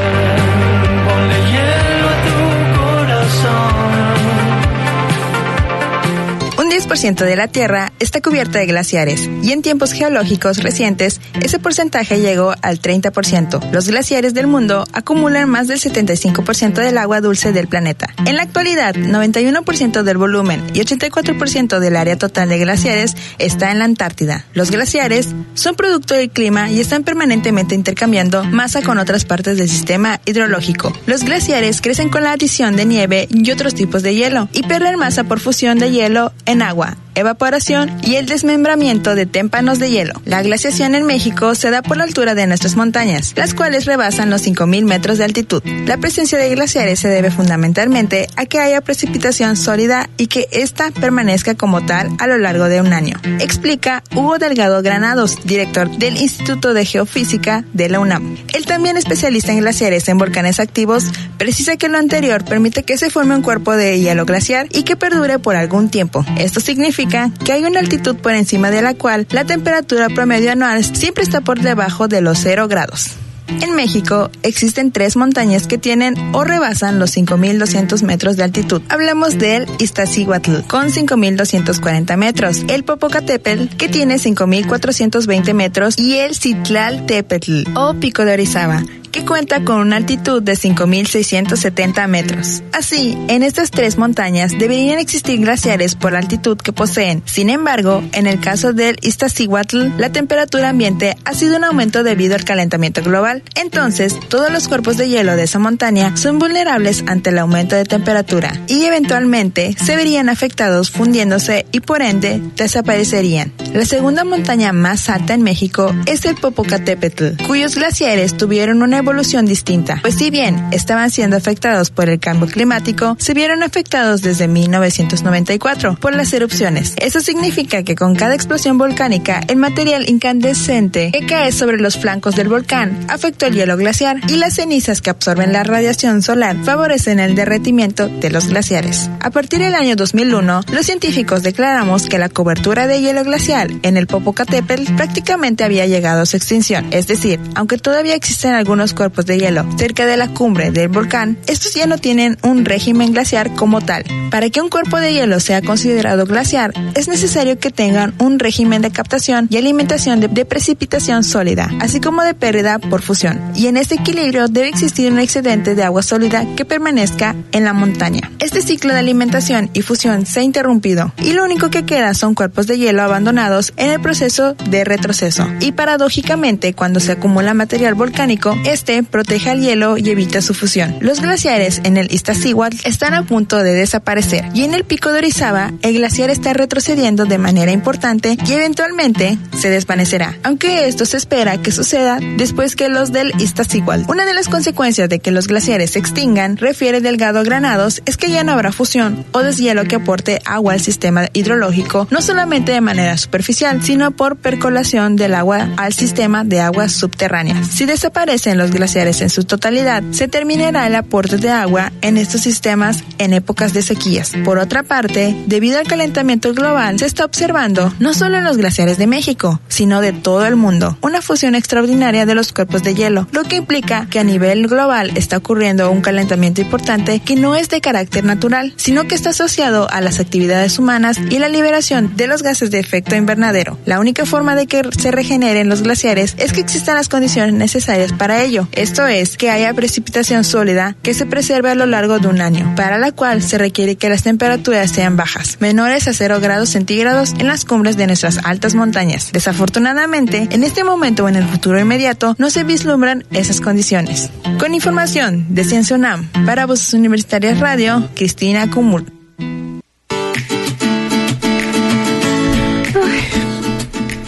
Speaker 4: 10% de la Tierra está cubierta de glaciares y en tiempos geológicos recientes ese porcentaje llegó al 30%. Los glaciares del mundo acumulan más del 75% del agua dulce del planeta. En la actualidad, 91% del volumen y 84% del área total de glaciares está en la Antártida. Los glaciares son producto del clima y están permanentemente intercambiando masa con otras partes del sistema hidrológico. Los glaciares crecen con la adición de nieve y otros tipos de hielo y pierden masa por fusión de hielo en agua Nicaragua evaporación y el desmembramiento de témpanos de hielo. La glaciación en México se da por la altura de nuestras montañas, las cuales rebasan los 5.000 metros de altitud. La presencia de glaciares se debe fundamentalmente a que haya precipitación sólida y que ésta permanezca como tal a lo largo de un año. Explica Hugo Delgado Granados, director del Instituto de Geofísica de la UNAM. El también especialista en glaciares en volcanes activos precisa que lo anterior permite que se forme un cuerpo de hielo glaciar y que perdure por algún tiempo. Esto significa que hay una altitud por encima de la cual la temperatura promedio anual siempre está por debajo de los 0 grados. En México existen tres montañas que tienen o rebasan los 5.200 metros de altitud. Hablamos del Iztaccíhuatl con 5.240 metros, el Popocatépetl que tiene 5.420 metros y el Citlaltépetl o Pico de Orizaba que cuenta con una altitud de 5.670 metros. Así, en estas tres montañas deberían existir glaciares por la altitud que poseen. Sin embargo, en el caso del Iztaccíhuatl, la temperatura ambiente ha sido un aumento debido al calentamiento global. Entonces, todos los cuerpos de hielo de esa montaña son vulnerables ante el aumento de temperatura y eventualmente se verían afectados fundiéndose y por ende desaparecerían. La segunda montaña más alta en México es el Popocatépetl, cuyos glaciares tuvieron una evolución distinta, pues si bien estaban siendo afectados por el cambio climático, se vieron afectados desde 1994 por las erupciones. Eso significa que con cada explosión volcánica, el material incandescente que cae sobre los flancos del volcán afectó el hielo glaciar y las cenizas que absorben la radiación solar favorecen el derretimiento de los glaciares. A partir del año 2001, los científicos declaramos que la cobertura de hielo glacial en el Popocatépetl prácticamente había llegado a su extinción, es decir, aunque todavía existen algunos cuerpos de hielo cerca de la cumbre del volcán, estos ya no tienen un régimen glaciar como tal. Para que un cuerpo de hielo sea considerado glaciar, es necesario que tengan un régimen de captación y alimentación de, de precipitación sólida, así como de pérdida por fusión. Y en este equilibrio debe existir un excedente de agua sólida que permanezca en la montaña. Este ciclo de alimentación y fusión se ha interrumpido y lo único que queda son cuerpos de hielo abandonados en el proceso de retroceso. Y paradójicamente, cuando se acumula material volcánico, este protege al hielo y evita su fusión. Los glaciares en el Iztaccíhuatl están a punto de desaparecer y en el pico de Orizaba el glaciar está retrocediendo de manera importante y eventualmente se desvanecerá, aunque esto se espera que suceda después que los del Iztaccíhuatl. Una de las consecuencias de que los glaciares se extingan, refiere Delgado Granados, es que ya no habrá fusión o deshielo que aporte agua al sistema hidrológico, no solamente de manera superficial, sino por percolación del agua al sistema de aguas subterráneas. Si desaparecen los glaciares en su totalidad, se terminará el aporte de agua en estos sistemas en épocas de sequías. Por otra parte, debido al calentamiento global, se está observando, no solo en los glaciares de México, sino de todo el mundo, una fusión extraordinaria de los cuerpos de hielo, lo que implica que a nivel global está ocurriendo un calentamiento importante que no es de carácter natural, sino que está asociado a las actividades humanas y la liberación de los gases de efecto invernadero. La única forma de que se regeneren los glaciares es que existan las condiciones necesarias para ello. Esto es, que haya precipitación sólida que se preserve a lo largo de un año, para la cual se requiere que las temperaturas sean bajas, menores a 0 grados centígrados en las cumbres de nuestras altas montañas. Desafortunadamente, en este momento o en el futuro inmediato no se vislumbran esas condiciones. Con información de Ciencia UNAM, para Voces Universitarias Radio, Cristina Cumul.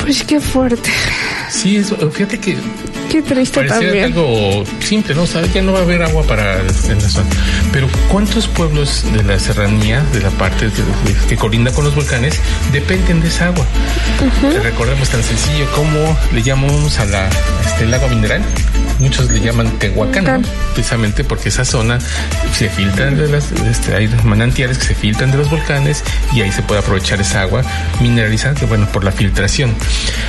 Speaker 2: Pues qué fuerte.
Speaker 1: Sí, es, fíjate que
Speaker 2: Qué triste
Speaker 1: Parecía
Speaker 2: también.
Speaker 1: algo simple, ¿no? Sea, ya no va a haber agua para en la zona. Pero ¿cuántos pueblos de la serranía, de la parte de- que colinda con los volcanes, dependen de esa agua? Recordemos tan sencillo como le llamamos a la este, el agua mineral. Muchos le llaman Tehuacán, ¿no? precisamente porque esa zona se filtran de las, este, hay manantiales que se filtran de los volcanes y ahí se puede aprovechar esa agua mineralizada, que bueno, por la filtración.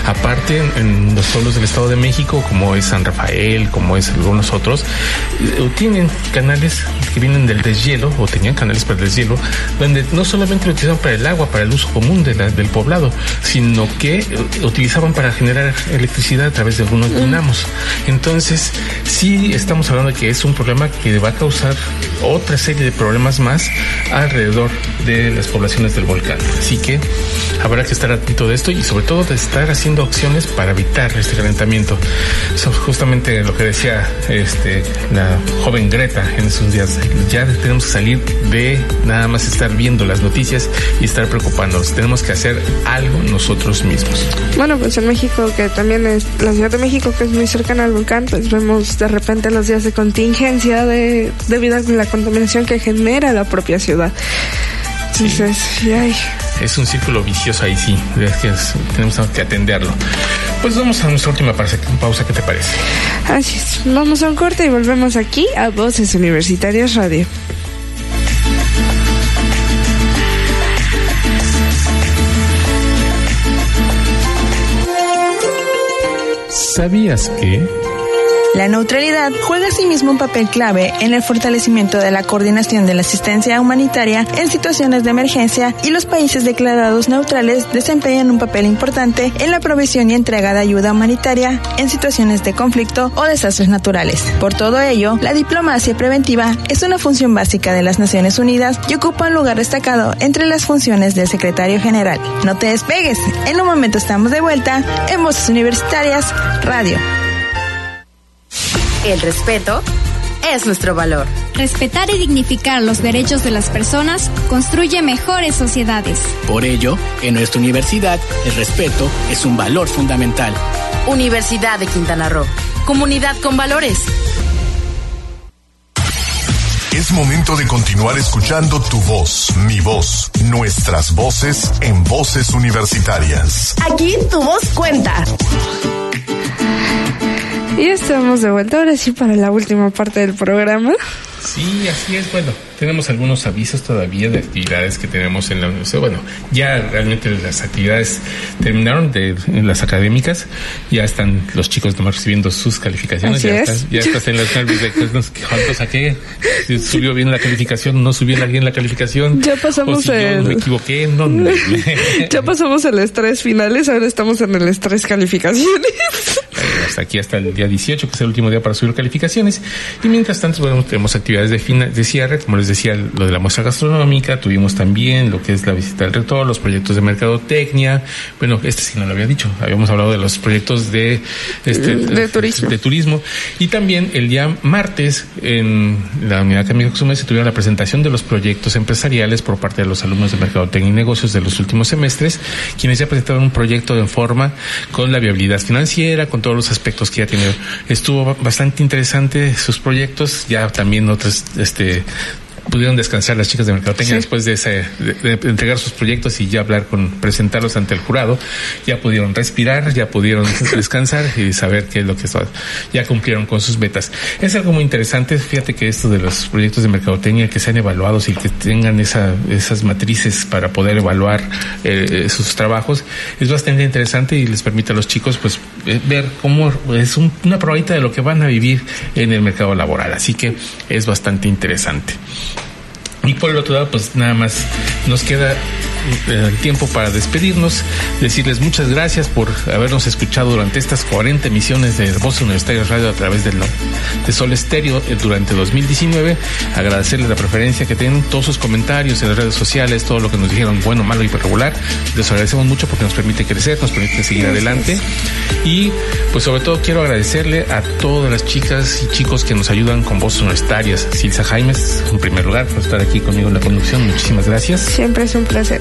Speaker 1: Aparte, en, en los pueblos del Estado de México, como es San Rafael, como es algunos otros, eh, tienen canales que vienen del deshielo o tenían canales para el deshielo, donde no solamente lo utilizaban para el agua, para el uso común de la- del poblado, sino que eh, utilizaban para generar electricidad a través de algunos dinamos. Entonces, sí estamos hablando de que es un problema que va a causar otra serie de problemas más alrededor de las poblaciones del volcán. Así que habrá que estar atento de esto y sobre todo de estar haciendo acciones para evitar este calentamiento. Eso es justamente lo que decía este, la joven Greta en esos días. Ya tenemos que salir de nada más estar viendo las noticias y estar preocupándonos. Tenemos que hacer algo nosotros mismos.
Speaker 2: Bueno, pues en México, que también es la Ciudad de México, que es muy cercana al volcán, pues vemos de repente los días de contingencia de, debido a la contaminación que genera la propia ciudad. Entonces, y ay,
Speaker 1: Es un círculo vicioso ahí sí, es que es- tenemos que atenderlo. Pues vamos a nuestra última pausa, pausa ¿qué te parece?
Speaker 2: así es. Vamos a un corte y volvemos aquí a Voces Universitarias Radio.
Speaker 1: ¿Sabías que?
Speaker 4: La neutralidad juega asimismo un papel clave en el fortalecimiento de la coordinación de la asistencia humanitaria en situaciones de emergencia y los países declarados neutrales desempeñan un papel importante en la provisión y entrega de ayuda humanitaria en situaciones de conflicto o desastres naturales. Por todo ello, la diplomacia preventiva es una función básica de las Naciones Unidas y ocupa un lugar destacado entre las funciones del secretario general. No te despegues, en un momento estamos de vuelta en Voces Universitarias Radio.
Speaker 8: El respeto es nuestro valor.
Speaker 7: Respetar y dignificar los derechos de las personas construye mejores sociedades.
Speaker 6: Por ello, en nuestra universidad, el respeto es un valor fundamental.
Speaker 8: Universidad de Quintana Roo. Comunidad con valores.
Speaker 9: Es momento de continuar escuchando tu voz, mi voz, nuestras voces en voces universitarias.
Speaker 5: Aquí tu voz cuenta.
Speaker 2: Y estamos de vuelta ahora sí para la última parte del programa.
Speaker 1: Sí, así es. Bueno, tenemos algunos avisos todavía de actividades que tenemos en la universidad. Bueno, ya realmente las actividades terminaron de en las académicas. Ya están los chicos nomás recibiendo sus calificaciones.
Speaker 2: Así
Speaker 1: ya,
Speaker 2: es.
Speaker 1: Estás, ya estás en las nervios de cuánto saqué. Si subió bien la calificación, no subió bien la calificación.
Speaker 2: Ya pasamos
Speaker 1: o si yo me equivoqué, no. no.
Speaker 2: Ya pasamos el estrés finales, ahora estamos en el estrés calificaciones.
Speaker 1: hasta aquí hasta el día 18, que es el último día para subir calificaciones. Y mientras tanto, bueno, tenemos actividades de, fina- de cierre, como les decía, lo de la muestra gastronómica, tuvimos también lo que es la visita al rector, los proyectos de mercadotecnia. Bueno, este sí no lo había dicho, habíamos hablado de los proyectos de, este,
Speaker 2: De turismo.
Speaker 1: de turismo. Y también el día martes, en la unidad académica Cozumel, se tuvieron la presentación de los proyectos empresariales por parte de los alumnos de Mercadotecnia y Negocios de los últimos semestres, quienes ya presentaron un proyecto en forma con la viabilidad financiera, con todos los aspectos que ya tiene. Estuvo bastante interesante sus proyectos, ya también otros, este, pudieron descansar las chicas de Mercadotecnia
Speaker 2: Sí.
Speaker 1: después de, ese, de, de entregar sus proyectos y ya hablar con, presentarlos ante el jurado, ya pudieron respirar, ya pudieron descansar y saber qué es lo que ya cumplieron con sus metas. Es algo muy interesante, fíjate que esto de los proyectos de Mercadotecnia que sean evaluados y que tengan esa, esas matrices para poder evaluar eh, sus trabajos es bastante interesante y les permite a los chicos pues eh, ver cómo es un- una probadita de lo que van a vivir en el mercado laboral. Así que es bastante interesante. Y por el otro lado, pues nada más nos queda el tiempo para despedirnos, decirles muchas gracias por habernos escuchado durante estas 40 emisiones de Voz Universitaria Radio a través de, la- de Sol Estéreo eh, durante 2019. Agradecerles la preferencia que tienen, todos sus comentarios en las redes sociales, todo lo que nos dijeron, bueno, malo y regular. Les agradecemos mucho porque nos permite crecer, nos permite seguir adelante. Y pues sobre todo quiero agradecerle a todas las chicas y chicos que nos ayudan con voces universitarias. Silsa Jaimes, en primer lugar, por estar aquí conmigo en la conducción. Muchísimas gracias.
Speaker 2: Siempre es un placer.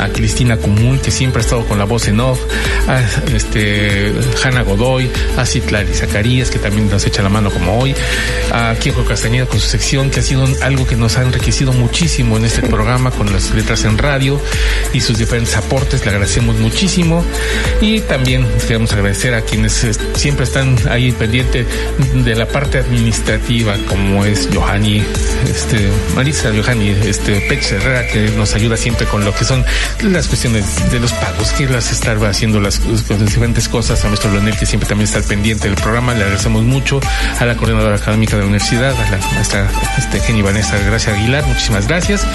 Speaker 1: A Cristina Cumuy, que siempre ha estado con la voz en off. A este, Hanna Godoy. A Citlali Zacarías, que también nos echa la mano como hoy. A Kiko Castañeda con su sección, que ha sido algo que nos ha enriquecido muchísimo en este programa con las letras en radio y sus diferentes aportes. Le agradecemos muchísimo. Y también queremos agradecer a quienes eh, siempre están ahí pendiente de la parte administrativa, como es Johanny este, Marisa Johanny, este, Pech Herrera, que nos ayuda siempre con lo que son las cuestiones de los pagos, que las estar haciendo las, las diferentes cosas, a nuestro Leonel, que siempre también está al pendiente del programa, le agradecemos mucho, a la coordinadora académica de la universidad, a la maestra este, Jenny Vanessa Gracia Aguilar, muchísimas gracias.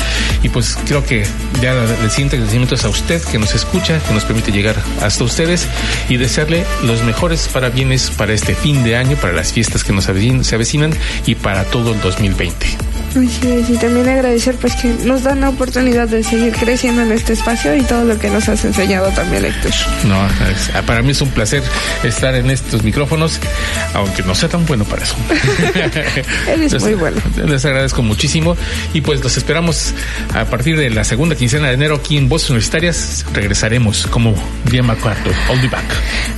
Speaker 1: Y pues creo que ya el siguiente agradecimiento es a usted que nos escucha, que nos permite llegar hasta ustedes y desearle los mejores parabienes para este fin de año, para las fiestas que nos se avecinan y para todo el 2020.
Speaker 2: Así y también agradecer pues que nos dan la oportunidad de seguir creciendo en este espacio y todo lo que nos has enseñado también, Héctor.
Speaker 1: No, es- para mí es un placer estar en estos micrófonos, aunque no sea tan bueno para eso.
Speaker 2: Eres
Speaker 1: Les-
Speaker 2: muy bueno.
Speaker 1: Les agradezco muchísimo y pues los esperamos a partir de la segunda quincena de enero aquí en Voces Universitarias. Regresaremos como bien McCarthy, I'll be back.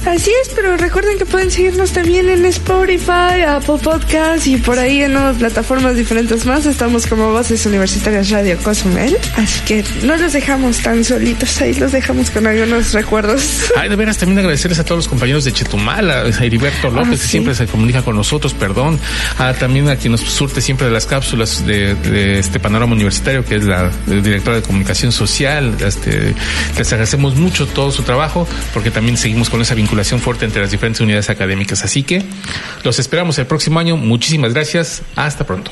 Speaker 2: Así es, pero recuerden que pueden seguirnos también en Spotify, Apple Podcast y por ahí en otras plataformas diferentes más. Estamos como Voces Universitarias Radio Cozumel. Así que no los dejamos tan solitos, ahí los dejamos con algunos recuerdos.
Speaker 1: Ay, de veras, también agradecerles a todos los compañeros de Chetumal, a Heriberto López,
Speaker 2: Ah,
Speaker 1: que
Speaker 2: sí.
Speaker 1: siempre se comunica con nosotros, perdón, a, también a quien nos surte siempre de las cápsulas de, de este panorama universitario, que es la, directora de comunicación social. Este, les agradecemos mucho todo su trabajo, porque también seguimos con esa vinculación fuerte entre las diferentes unidades académicas. Así que los esperamos el próximo año. Muchísimas gracias. Hasta pronto.